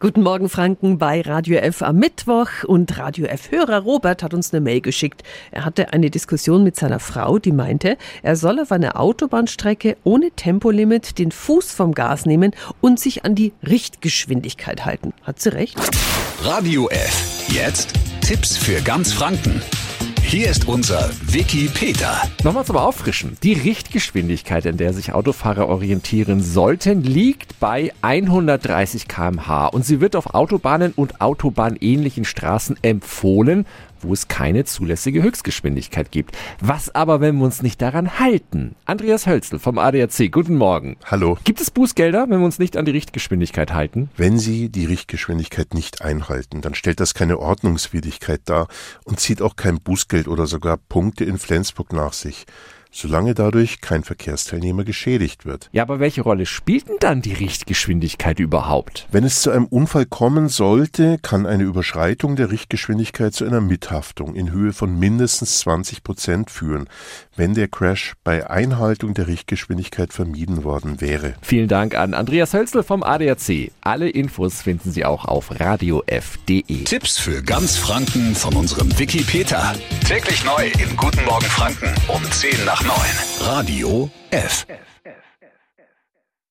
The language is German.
Guten Morgen Franken bei Radio F am Mittwoch und Radio F Hörer Robert hat uns eine Mail geschickt. Er hatte eine Diskussion mit seiner Frau, die meinte, er soll auf einer Autobahnstrecke ohne Tempolimit den Fuß vom Gas nehmen und sich an die Richtgeschwindigkeit halten. Hat sie recht? Radio F. Jetzt Tipps für ganz Franken. Hier ist unser Wiki Peter. Nochmal zum Auffrischen. Die Richtgeschwindigkeit, in der sich Autofahrer orientieren sollten, liegt bei 130 km/h und sie wird auf Autobahnen und autobahnähnlichen Straßen empfohlen, wo es keine zulässige Höchstgeschwindigkeit gibt. Was aber, wenn wir uns nicht daran halten? Andreas Hölzel vom ADAC, guten Morgen. Hallo. Gibt es Bußgelder, wenn wir uns nicht an die Richtgeschwindigkeit halten? Wenn Sie die Richtgeschwindigkeit nicht einhalten, dann stellt das keine Ordnungswidrigkeit dar und zieht auch kein Bußgeld oder sogar Punkte in Flensburg nach sich solange dadurch kein Verkehrsteilnehmer geschädigt wird. Ja, aber welche Rolle spielt denn dann die Richtgeschwindigkeit überhaupt? Wenn es zu einem Unfall kommen sollte, kann eine Überschreitung der Richtgeschwindigkeit zu einer Mithaftung in Höhe von mindestens 20 Prozent führen, wenn der Crash bei Einhaltung der Richtgeschwindigkeit vermieden worden wäre. Vielen Dank an Andreas Hölzel vom ADAC. Alle Infos finden Sie auch auf radiof.de. Tipps für ganz Franken von unserem Wiki Peter. Täglich neu im Guten Morgen Franken um 10 nach nach 9. Radio F. F, F.